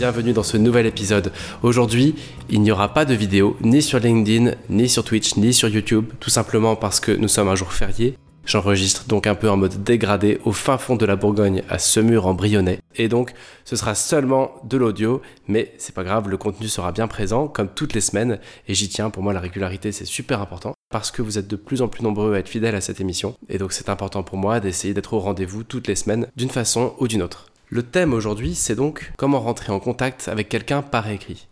Bienvenue dans ce nouvel épisode. Aujourd'hui, il n'y aura pas de vidéo ni sur LinkedIn, ni sur Twitch, ni sur YouTube, tout simplement parce que nous sommes un jour férié. J'enregistre donc un peu en mode dégradé au fin fond de la Bourgogne à Semur en Brionnais. Et donc, ce sera seulement de l'audio, mais c'est pas grave, le contenu sera bien présent comme toutes les semaines et j'y tiens. Pour moi, la régularité c'est super important parce que vous êtes de plus en plus nombreux à être fidèles à cette émission. Et donc, c'est important pour moi d'essayer d'être au rendez-vous toutes les semaines d'une façon ou d'une autre. Le thème aujourd'hui, c'est donc comment rentrer en contact avec quelqu'un par écrit.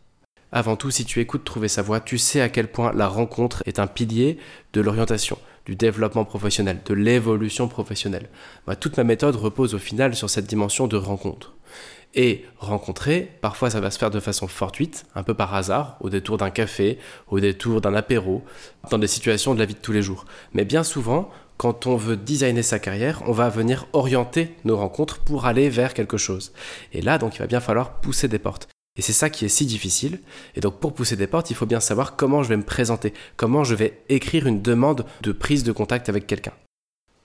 Avant tout, si tu écoutes Trouver sa voix, tu sais à quel point la rencontre est un pilier de l'orientation, du développement professionnel, de l'évolution professionnelle. toute ma méthode repose au final sur cette dimension de rencontre. Et rencontrer, parfois ça va se faire de façon fortuite, un peu par hasard, au détour d'un café, au détour d'un apéro, dans des situations de la vie de tous les jours. Mais bien souvent, quand on veut designer sa carrière, on va venir orienter nos rencontres pour aller vers quelque chose. Et là, donc, il va bien falloir pousser des portes. Et c'est ça qui est si difficile. Et donc, pour pousser des portes, il faut bien savoir comment je vais me présenter, comment je vais écrire une demande de prise de contact avec quelqu'un.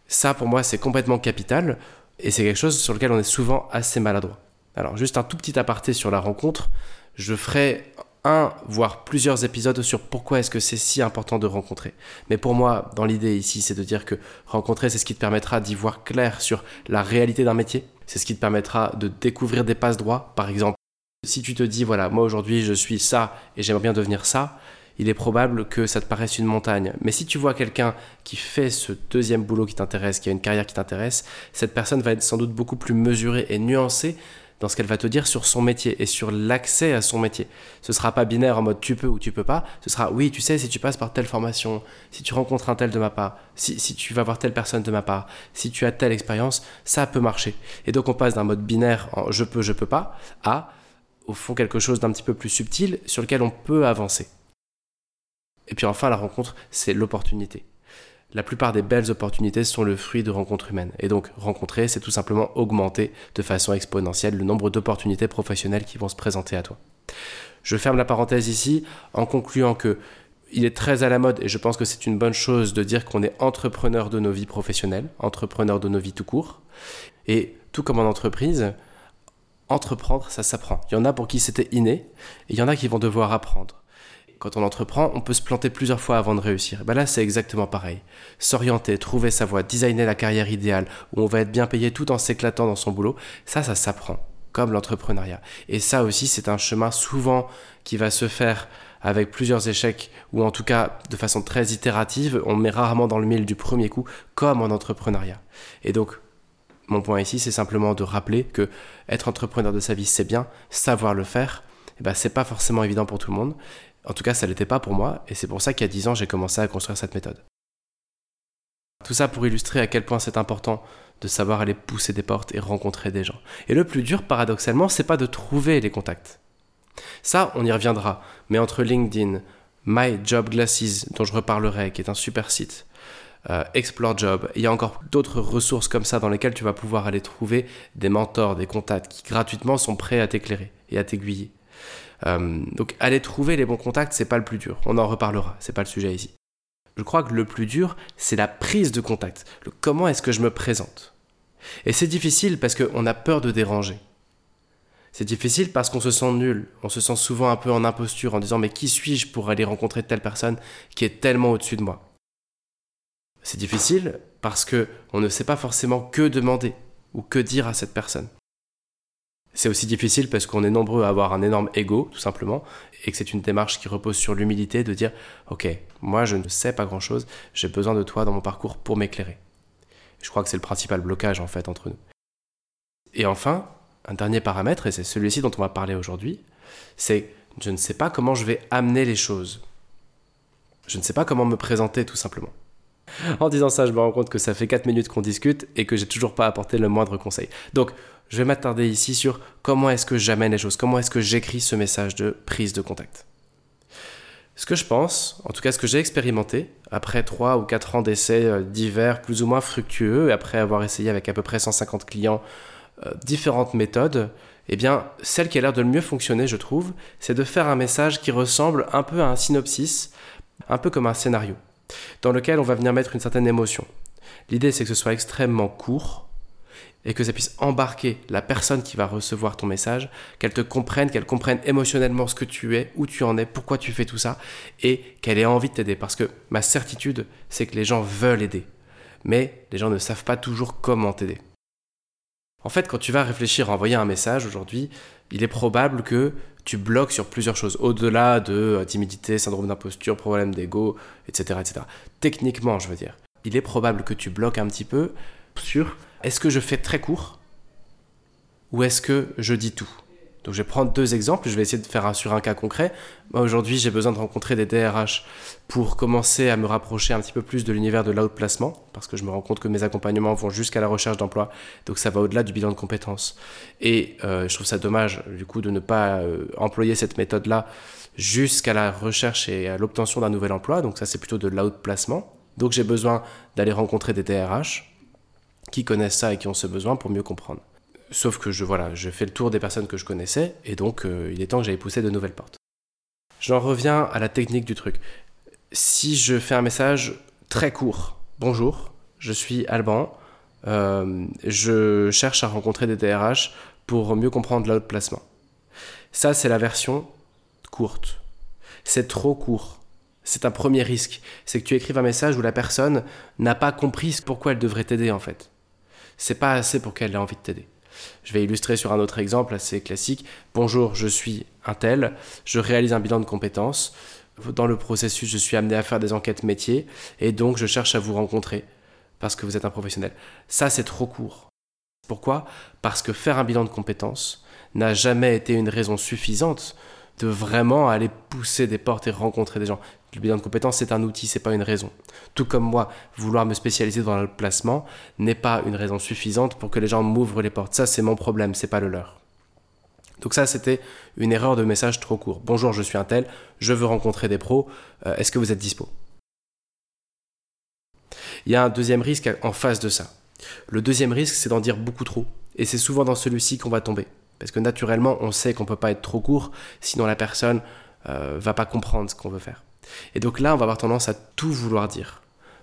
Ça, pour moi, c'est complètement capital. Et c'est quelque chose sur lequel on est souvent assez maladroit. Alors, juste un tout petit aparté sur la rencontre. Je ferai un, voire plusieurs épisodes sur pourquoi est-ce que c'est si important de rencontrer. Mais pour moi, dans l'idée ici, c'est de dire que rencontrer, c'est ce qui te permettra d'y voir clair sur la réalité d'un métier. C'est ce qui te permettra de découvrir des passes droits. Par exemple, si tu te dis, voilà, moi aujourd'hui je suis ça et j'aimerais bien devenir ça, il est probable que ça te paraisse une montagne. Mais si tu vois quelqu'un qui fait ce deuxième boulot qui t'intéresse, qui a une carrière qui t'intéresse, cette personne va être sans doute beaucoup plus mesurée et nuancée dans ce qu'elle va te dire sur son métier et sur l'accès à son métier. Ce sera pas binaire en mode tu peux ou tu peux pas, ce sera oui, tu sais, si tu passes par telle formation, si tu rencontres un tel de ma part, si, si tu vas voir telle personne de ma part, si tu as telle expérience, ça peut marcher. Et donc on passe d'un mode binaire en je peux, je peux pas, à au fond quelque chose d'un petit peu plus subtil sur lequel on peut avancer. Et puis enfin, la rencontre, c'est l'opportunité la plupart des belles opportunités sont le fruit de rencontres humaines. Et donc, rencontrer, c'est tout simplement augmenter de façon exponentielle le nombre d'opportunités professionnelles qui vont se présenter à toi. Je ferme la parenthèse ici en concluant que il est très à la mode et je pense que c'est une bonne chose de dire qu'on est entrepreneur de nos vies professionnelles, entrepreneur de nos vies tout court. Et tout comme en entreprise, entreprendre, ça s'apprend. Il y en a pour qui c'était inné et il y en a qui vont devoir apprendre quand on entreprend, on peut se planter plusieurs fois avant de réussir. Ben là, c'est exactement pareil. S'orienter, trouver sa voie, designer la carrière idéale, où on va être bien payé tout en s'éclatant dans son boulot, ça, ça s'apprend, comme l'entrepreneuriat. Et ça aussi, c'est un chemin souvent qui va se faire avec plusieurs échecs, ou en tout cas de façon très itérative. On met rarement dans le mille du premier coup, comme en entrepreneuriat. Et donc, mon point ici, c'est simplement de rappeler que être entrepreneur de sa vie, c'est bien, savoir le faire, eh ben, c'est pas forcément évident pour tout le monde. En tout cas, ça l'était pas pour moi, et c'est pour ça qu'il y a 10 ans, j'ai commencé à construire cette méthode. Tout ça pour illustrer à quel point c'est important de savoir aller pousser des portes et rencontrer des gens. Et le plus dur, paradoxalement, c'est pas de trouver les contacts. Ça, on y reviendra, mais entre LinkedIn, My Job Glasses, dont je reparlerai, qui est un super site, euh, Explore Job, il y a encore d'autres ressources comme ça dans lesquelles tu vas pouvoir aller trouver des mentors, des contacts qui gratuitement sont prêts à t'éclairer et à t'aiguiller. Euh, donc aller trouver les bons contacts, c'est pas le plus dur. On en reparlera, c'est pas le sujet ici. Je crois que le plus dur, c'est la prise de contact. Le comment est-ce que je me présente? Et c'est difficile parce qu'on a peur de déranger. C'est difficile parce qu'on se sent nul. On se sent souvent un peu en imposture en disant mais qui suis-je pour aller rencontrer telle personne qui est tellement au-dessus de moi? C'est difficile parce que on ne sait pas forcément que demander ou que dire à cette personne. C'est aussi difficile parce qu'on est nombreux à avoir un énorme ego, tout simplement, et que c'est une démarche qui repose sur l'humilité de dire Ok, moi je ne sais pas grand chose, j'ai besoin de toi dans mon parcours pour m'éclairer. Je crois que c'est le principal blocage en fait entre nous. Et enfin, un dernier paramètre, et c'est celui-ci dont on va parler aujourd'hui, c'est je ne sais pas comment je vais amener les choses. Je ne sais pas comment me présenter tout simplement. En disant ça, je me rends compte que ça fait 4 minutes qu'on discute et que j'ai toujours pas apporté le moindre conseil. Donc, je vais m'attarder ici sur comment est-ce que j'amène les choses, comment est-ce que j'écris ce message de prise de contact. Ce que je pense, en tout cas ce que j'ai expérimenté, après 3 ou 4 ans d'essais euh, divers, plus ou moins fructueux, et après avoir essayé avec à peu près 150 clients euh, différentes méthodes, eh bien, celle qui a l'air de le mieux fonctionner, je trouve, c'est de faire un message qui ressemble un peu à un synopsis, un peu comme un scénario, dans lequel on va venir mettre une certaine émotion. L'idée, c'est que ce soit extrêmement court, et que ça puisse embarquer la personne qui va recevoir ton message, qu'elle te comprenne, qu'elle comprenne émotionnellement ce que tu es, où tu en es, pourquoi tu fais tout ça, et qu'elle ait envie de t'aider. Parce que ma certitude, c'est que les gens veulent aider, mais les gens ne savent pas toujours comment t'aider. En fait, quand tu vas réfléchir à envoyer un message aujourd'hui, il est probable que tu bloques sur plusieurs choses, au-delà de euh, timidité, syndrome d'imposture, problème d'ego, etc., etc. Techniquement, je veux dire, il est probable que tu bloques un petit peu sur est-ce que je fais très court ou est-ce que je dis tout? Donc je vais prendre deux exemples, je vais essayer de faire un sur un cas concret. Moi aujourd'hui j'ai besoin de rencontrer des DRH pour commencer à me rapprocher un petit peu plus de l'univers de l'outplacement, parce que je me rends compte que mes accompagnements vont jusqu'à la recherche d'emploi, donc ça va au-delà du bilan de compétences. Et euh, je trouve ça dommage du coup de ne pas euh, employer cette méthode-là jusqu'à la recherche et à l'obtention d'un nouvel emploi, donc ça c'est plutôt de l'outplacement. Donc j'ai besoin d'aller rencontrer des DRH qui connaissent ça et qui ont ce besoin pour mieux comprendre. Sauf que je, voilà, je fais le tour des personnes que je connaissais et donc euh, il est temps que j'aille pousser de nouvelles portes. J'en reviens à la technique du truc. Si je fais un message très court, bonjour, je suis Alban, euh, je cherche à rencontrer des DRH pour mieux comprendre l'autre placement. Ça, c'est la version courte. C'est trop court. C'est un premier risque. C'est que tu écrives un message où la personne n'a pas compris pourquoi elle devrait t'aider en fait c'est pas assez pour qu'elle ait envie de t'aider. Je vais illustrer sur un autre exemple assez classique. Bonjour, je suis un tel, je réalise un bilan de compétences. Dans le processus, je suis amené à faire des enquêtes métiers et donc je cherche à vous rencontrer parce que vous êtes un professionnel. Ça, c'est trop court. Pourquoi? Parce que faire un bilan de compétences n'a jamais été une raison suffisante de vraiment aller pousser des portes et rencontrer des gens. Le bilan de compétences, c'est un outil, c'est pas une raison. Tout comme moi, vouloir me spécialiser dans le placement n'est pas une raison suffisante pour que les gens m'ouvrent les portes. Ça, c'est mon problème, c'est pas le leur. Donc ça, c'était une erreur de message trop court. Bonjour, je suis un tel, je veux rencontrer des pros, euh, est-ce que vous êtes dispo? Il y a un deuxième risque en face de ça. Le deuxième risque, c'est d'en dire beaucoup trop. Et c'est souvent dans celui-ci qu'on va tomber. Parce que naturellement, on sait qu'on ne peut pas être trop court, sinon la personne euh, va pas comprendre ce qu'on veut faire. Et donc là, on va avoir tendance à tout vouloir dire.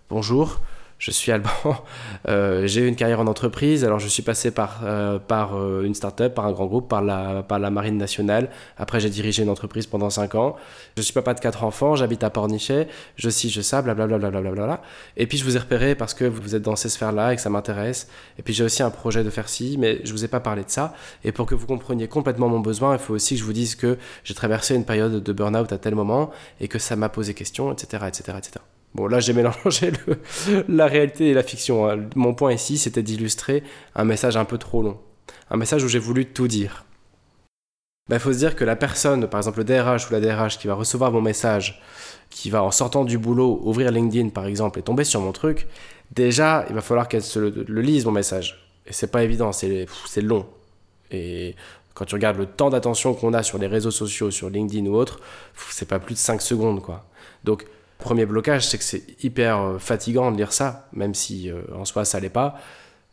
Bonjour, je suis Alban, euh, j'ai eu une carrière en entreprise, alors je suis passé par, euh, par euh, une start-up, par un grand groupe, par la, par la Marine nationale. Après, j'ai dirigé une entreprise pendant 5 ans. Je suis papa de 4 enfants, j'habite à Pornichet, je suis, je ça, blablabla. Bla, et puis, je vous ai repéré parce que vous êtes dans ces sphères-là et que ça m'intéresse. Et puis, j'ai aussi un projet de faire ci, mais je vous ai pas parlé de ça. Et pour que vous compreniez complètement mon besoin, il faut aussi que je vous dise que j'ai traversé une période de burn-out à tel moment et que ça m'a posé question, etc., etc., etc. Bon, là, j'ai mélangé la réalité et la fiction. Hein. Mon point ici, c'était d'illustrer un message un peu trop long. Un message où j'ai voulu tout dire. Il ben, faut se dire que la personne, par exemple le DRH ou la DRH qui va recevoir mon message, qui va en sortant du boulot ouvrir LinkedIn par exemple et tomber sur mon truc, déjà il va falloir qu'elle se le, lise mon message. Et c'est pas évident, c'est long. Et quand tu regardes le temps d'attention qu'on a sur les réseaux sociaux, sur LinkedIn ou autre, c'est pas plus de 5 secondes quoi. Donc Premier blocage, c'est que c'est hyper euh, fatigant de lire ça, même si euh, en soi ça l'est pas.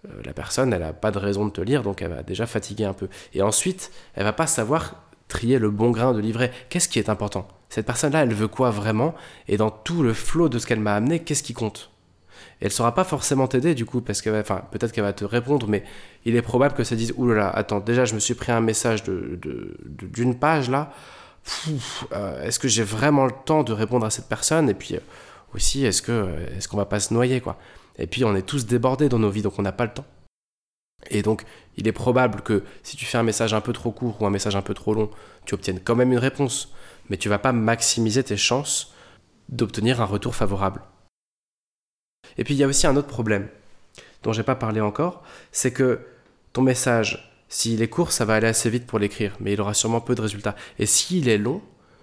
Euh, la personne, elle n'a pas de raison de te lire, donc elle va déjà fatiguer un peu. Et ensuite, elle va pas savoir trier le bon grain de livret. Qu'est-ce qui est important? Cette personne-là, elle veut quoi vraiment? Et dans tout le flot de ce qu'elle m'a amené, qu'est-ce qui compte? Et elle saura pas forcément t'aider du coup, parce que, enfin, peut-être qu'elle va te répondre, mais il est probable que ça dise, oulala, attends, déjà je me suis pris un message de, d'une page là, euh, est-ce que j'ai vraiment le temps de répondre à cette personne? Et puis euh, aussi, est-ce que euh, est-ce qu'on va pas se noyer quoi? Et puis on est tous débordés dans nos vies, donc on n'a pas le temps. Et donc, il est probable que si tu fais un message un peu trop court ou un message un peu trop long, tu obtiennes quand même une réponse, mais tu vas pas maximiser tes chances d'obtenir un retour favorable. Et puis il y a aussi un autre problème dont j'ai pas parlé encore, c'est que ton message s'il est court, ça va aller assez vite pour l'écrire, mais il aura sûrement peu de résultats. Et s'il est long,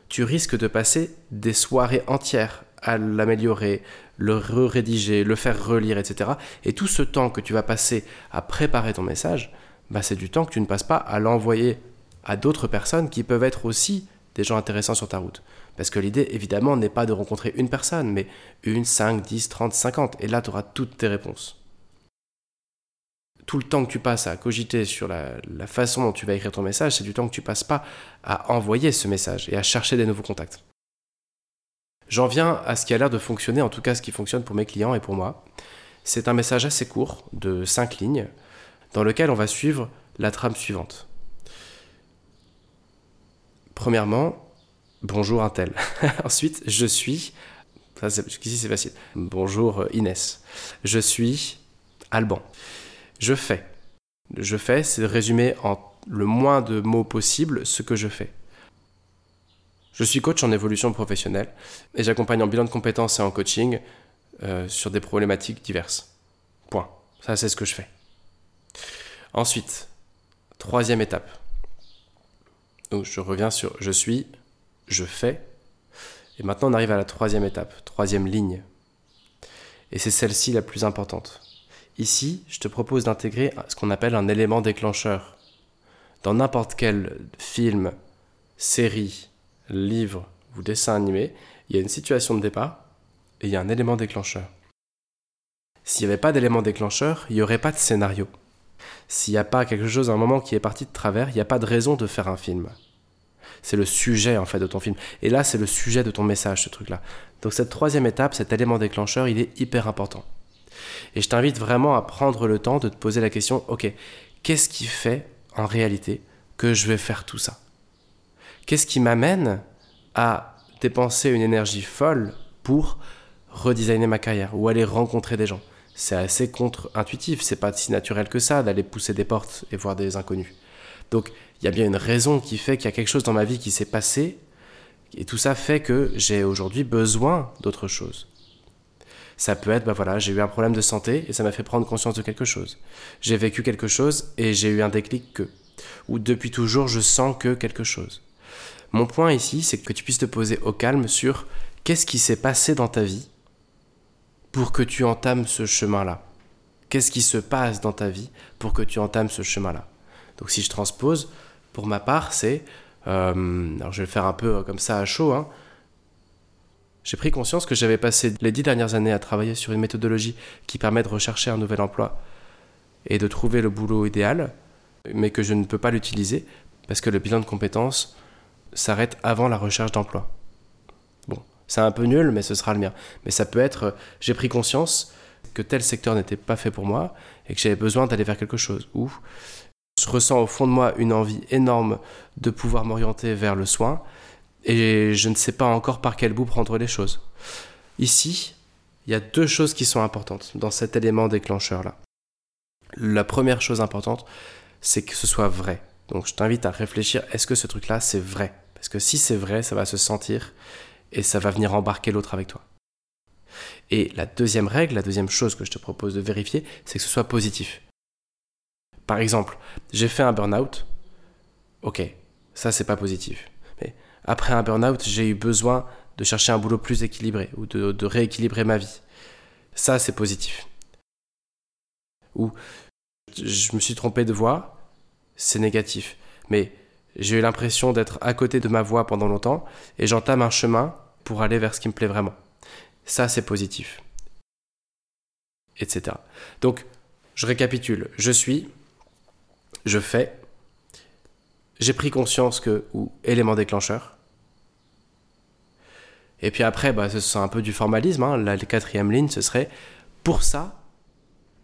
tu risques de passer des soirées entières à l'améliorer, le rédiger le faire relire, etc. Et tout ce temps que tu vas passer à préparer ton message bah, c'est du temps que tu ne passes pas à l'envoyer à d'autres personnes qui peuvent être aussi des gens intéressants sur ta route. Parce que l'idée, évidemment, n'est pas de rencontrer une personne, mais une, 5, 10, 30, 50. Et là, tu auras toutes tes réponses. Tout le temps que tu passes à cogiter sur la, façon dont tu vas écrire ton message, c'est du temps que tu passes pas à envoyer ce message et à chercher des nouveaux contacts. J'en viens à ce qui a l'air de fonctionner, en tout cas ce qui fonctionne pour mes clients et pour moi. C'est un message assez court, de 5 lignes, dans lequel on va suivre la trame suivante. Premièrement, bonjour un tel. Ensuite, je suis. Ici, c'est facile. Bonjour Inès. Je suis Alban. Je fais. Je fais, c'est résumer en le moins de mots possible ce que je fais. Je suis coach en évolution professionnelle et j'accompagne en bilan de compétences et en coaching euh, sur des problématiques diverses. Point. Ça, c'est ce que je fais. Ensuite, troisième étape. Je reviens sur je suis, je fais. Et maintenant, on arrive à la troisième étape, troisième ligne. Et c'est celle-ci la plus importante. Ici, je te propose d'intégrer ce qu'on appelle un élément déclencheur. Dans n'importe quel film, série, livre ou dessin animé, il y a une situation de départ et il y a un élément déclencheur. S'il n'y avait pas d'élément déclencheur, il n'y aurait pas de scénario. S'il n'y a pas quelque chose à un moment qui est parti de travers, il n'y a pas de raison de faire un film c'est le sujet en fait de ton film. Et là, c'est le sujet de ton message, ce truc-là. Donc cette troisième étape, cet élément déclencheur, il est hyper important. Et je t'invite vraiment à prendre le temps de te poser la question, ok, qu'est-ce qui fait en réalité que je vais faire tout ça? Qu'est-ce qui m'amène à dépenser une énergie folle pour redesigner ma carrière ou aller rencontrer des gens? C'est assez contre-intuitif, c'est pas si naturel que ça d'aller pousser des portes et voir des inconnus. Donc il y a bien une raison qui fait qu'il y a quelque chose dans ma vie qui s'est passé, et tout ça fait que j'ai aujourd'hui besoin d'autre chose. Ça peut être, bah voilà, j'ai eu un problème de santé et ça m'a fait prendre conscience de quelque chose. J'ai vécu quelque chose et j'ai eu un déclic que. Ou depuis toujours, je sens que quelque chose. Mon point ici, c'est que tu puisses te poser au calme sur qu'est-ce qui s'est passé dans ta vie pour que tu entames ce chemin-là. Qu'est-ce qui se passe dans ta vie pour que tu entames ce chemin-là. Donc si je transpose, pour ma part, c'est... Euh, alors je vais le faire un peu comme ça à chaud. Hein. J'ai pris conscience que j'avais passé les dix dernières années à travailler sur une méthodologie qui permet de rechercher un nouvel emploi et de trouver le boulot idéal, mais que je ne peux pas l'utiliser parce que le bilan de compétences s'arrête avant la recherche d'emploi. Bon, c'est un peu nul, mais ce sera le mien. Mais ça peut être, j'ai pris conscience que tel secteur n'était pas fait pour moi et que j'avais besoin d'aller vers quelque chose. Ou je ressens au fond de moi une envie énorme de pouvoir m'orienter vers le soin et je ne sais pas encore par quel bout prendre les choses. Ici, il y a deux choses qui sont importantes dans cet élément déclencheur-là. La première chose importante, c'est que ce soit vrai. Donc je t'invite à réfléchir, est-ce que ce truc-là, c'est vrai? Parce que si c'est vrai, ça va se sentir et ça va venir embarquer l'autre avec toi. Et la deuxième règle, la deuxième chose que je te propose de vérifier, c'est que ce soit positif. Par exemple, j'ai fait un burn-out. Ok, ça c'est pas positif. Après un burn-out, j'ai eu besoin de chercher un boulot plus équilibré ou de, rééquilibrer ma vie. Ça c'est positif. Ou je me suis trompé de voie, c'est négatif. Mais j'ai eu l'impression d'être à côté de ma voie pendant longtemps et j'entame un chemin pour aller vers ce qui me plaît vraiment. Ça c'est positif. Etc. Donc, je récapitule. Je suis, je fais, j'ai pris conscience que, ou élément déclencheur. Et puis après, bah, ce sera un peu du formalisme. Hein. La quatrième ligne, ce serait pour ça,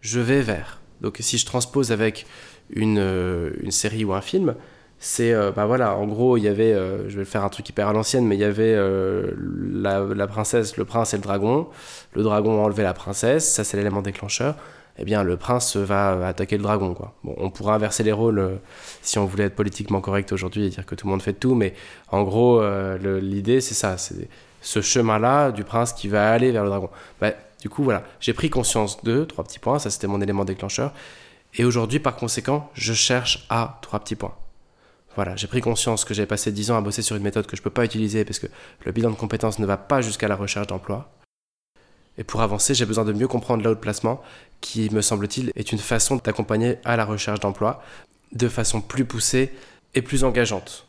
je vais vers. Donc si je transpose avec une, euh, une série ou un film, c'est euh, bah voilà en gros il y avait euh, je vais faire un truc hyper à l'ancienne mais il y avait la, la, princesse le prince et le dragon le dragon a enlevé la princesse ça c'est l'élément déclencheur eh bien le prince va attaquer le dragon. Bon, on pourrait inverser les rôles euh, si on voulait être politiquement correct aujourd'hui et dire que tout le monde fait tout, mais en gros, euh, l'idée c'est ça, c'est ce chemin-là du prince qui va aller vers le dragon. Bah, du coup, voilà, j'ai pris conscience de trois petits points, ça c'était mon élément déclencheur, et aujourd'hui, par conséquent, je cherche à trois petits points. Voilà, j'ai pris conscience que j'avais passé dix ans à bosser sur une méthode que je ne peux pas utiliser parce que le bilan de compétences ne va pas jusqu'à la recherche d'emploi. Et pour avancer, j'ai besoin de mieux comprendre l'out placement, qui, me semble-t-il, est une façon d'accompagner à la recherche d'emploi. de façon plus poussée et plus engageante.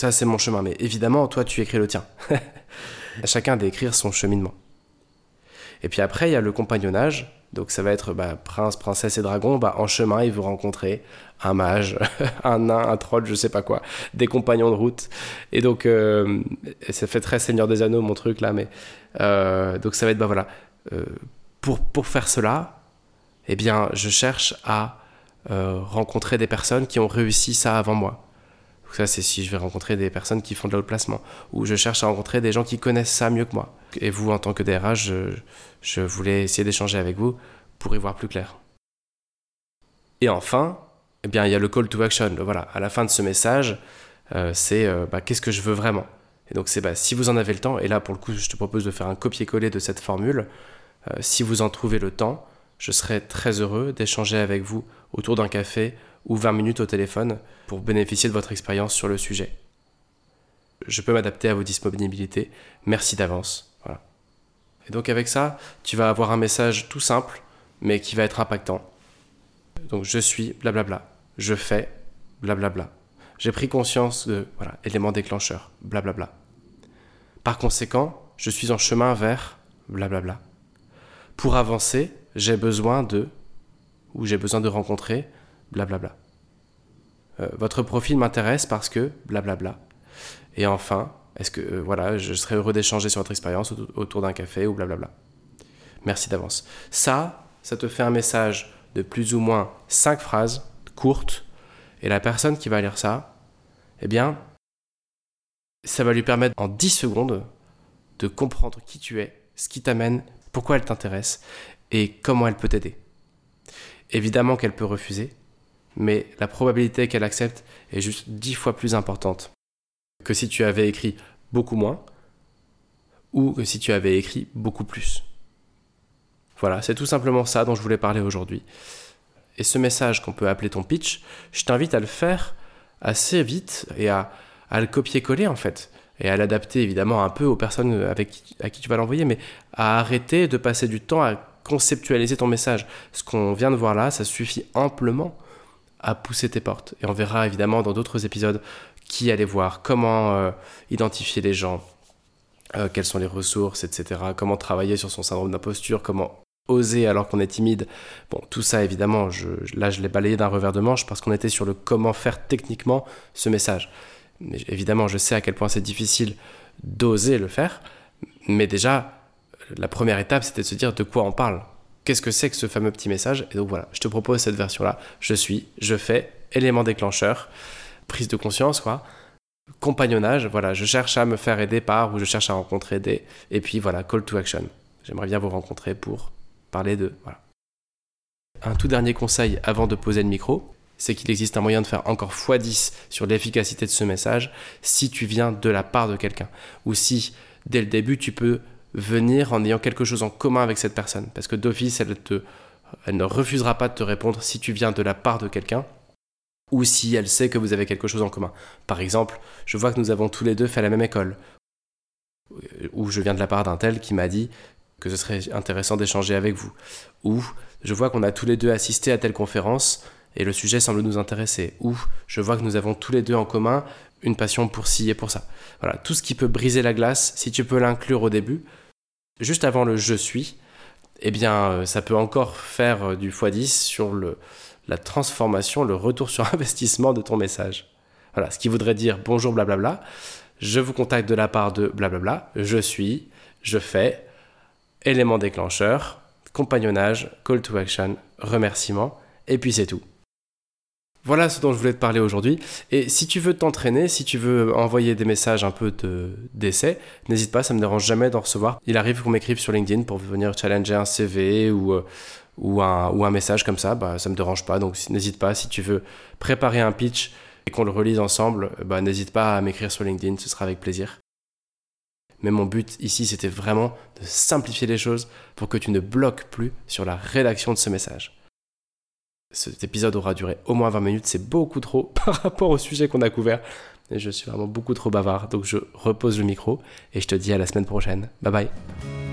Ça, c'est mon chemin, mais évidemment, toi, tu écris le tien. Chacun d'écrire son cheminement. Et puis après, il y a le compagnonnage. Donc ça va être bah, prince, princesse et dragon. Bah, en chemin, il vous rencontrer un mage, un nain, un troll, je sais pas quoi, des compagnons de route. Et donc, euh, ça fait très Seigneur des Anneaux mon truc là, mais euh, donc ça va être bah voilà. Euh, pour, pour faire cela, eh bien, je cherche à rencontrer des personnes qui ont réussi ça avant moi. Donc ça, c'est si je vais rencontrer des personnes qui font de l'autre placement, ou je cherche à rencontrer des gens qui connaissent ça mieux que moi. Et vous, en tant que DRH, je, voulais essayer d'échanger avec vous pour y voir plus clair. Et enfin, eh bien, il y a le call to action. Voilà, à la fin de ce message, euh, c'est euh, bah, qu'est-ce que je veux vraiment? Et donc c'est bah, si vous en avez le temps, et là pour le coup, je te propose de faire un copier-coller de cette formule. Euh, si vous en trouvez le temps, je serai très heureux d'échanger avec vous autour d'un café ou 20 minutes au téléphone pour bénéficier de votre expérience sur le sujet. Je peux m'adapter à vos disponibilités. Merci d'avance. Et donc avec ça, tu vas avoir un message tout simple, mais qui va être impactant. Donc je suis, blablabla. Je fais, blablabla. J'ai pris conscience de, voilà, élément déclencheur, blablabla. Par conséquent, je suis en chemin vers, blablabla. Pour avancer, j'ai besoin de, ou j'ai besoin de rencontrer, blablabla. Euh, votre profil m'intéresse parce que blablabla. Et enfin, est-ce que euh, voilà, je serais heureux d'échanger sur votre expérience autour d'un café ou blablabla. Merci d'avance. Ça, ça te fait un message de plus ou moins 5 phrases courtes et la personne qui va lire ça, eh bien, ça va lui permettre en 10 secondes de comprendre qui tu es, ce qui t'amène, pourquoi elle t'intéresse et comment elle peut t'aider. Évidemment qu'elle peut refuser, mais la probabilité qu'elle accepte est juste dix fois plus importante que si tu avais écrit beaucoup moins ou que si tu avais écrit beaucoup plus. Voilà, c'est tout simplement ça dont je voulais parler aujourd'hui. Et ce message qu'on peut appeler ton pitch, je t'invite à le faire assez vite et à, le copier-coller en fait. Et à l'adapter évidemment un peu aux personnes avec à qui tu vas l'envoyer, mais à arrêter de passer du temps à conceptualiser ton message. Ce qu'on vient de voir là, ça suffit amplement à pousser tes portes. Et on verra évidemment dans d'autres épisodes qui aller voir, comment euh, identifier les gens, euh, quelles sont les ressources, etc. Comment travailler sur son syndrome d'imposture, comment oser alors qu'on est timide. Bon, tout ça évidemment, je, là je l'ai balayé d'un revers de manche parce qu'on était sur le comment faire techniquement ce message. Mais évidemment, je sais à quel point c'est difficile d'oser le faire, mais déjà, la première étape, c'était de se dire de quoi on parle qu'est-ce que c'est que ce fameux petit message Et donc voilà, je te propose cette version-là. Je suis, je fais, élément déclencheur, prise de conscience, quoi. Compagnonnage, voilà, je cherche à me faire aider par ou je cherche à rencontrer des. Et puis voilà, call to action. J'aimerais bien vous rencontrer pour parler de. Voilà. Un tout dernier conseil avant de poser le micro, c'est qu'il existe un moyen de faire encore x10 sur l'efficacité de ce message si tu viens de la part de quelqu'un. Ou si dès le début tu peux venir en ayant quelque chose en commun avec cette personne. Parce que d'office, elle, elle ne refusera pas de te répondre si tu viens de la part de quelqu'un ou si elle sait que vous avez quelque chose en commun. Par exemple, je vois que nous avons tous les deux fait la même école. Ou je viens de la part d'un tel qui m'a dit que ce serait intéressant d'échanger avec vous. Ou je vois qu'on a tous les deux assisté à telle conférence et le sujet semble nous intéresser. Ou je vois que nous avons tous les deux en commun une passion pour ci et pour ça. Voilà, tout ce qui peut briser la glace, si tu peux l'inclure au début, juste avant le je suis, eh bien, euh, ça peut encore faire euh, du x10 sur le, la transformation, le retour sur investissement de ton message. Voilà, ce qui voudrait dire bonjour blablabla, je vous contacte de la part de blablabla, je suis, je fais, élément déclencheur, compagnonnage, call to action, remerciement, et puis c'est tout. Voilà ce dont je voulais te parler aujourd'hui. Et si tu veux t'entraîner, si tu veux envoyer des messages un peu d'essai, n'hésite pas, ça me dérange jamais d'en recevoir. Il arrive qu'on m'écrive sur LinkedIn pour venir challenger un CV ou, euh, ou un message comme ça, bah, ça me dérange pas. Donc n'hésite pas, si tu veux préparer un pitch et qu'on le relise ensemble, bah, n'hésite pas à m'écrire sur LinkedIn, ce sera avec plaisir. Mais mon but ici, c'était vraiment de simplifier les choses pour que tu ne bloques plus sur la rédaction de ce message. Cet épisode aura duré au moins 20 minutes, c'est beaucoup trop par rapport au sujet qu'on a couvert. Je suis vraiment beaucoup trop bavard, donc je repose le micro et je te dis à la semaine prochaine. Bye bye.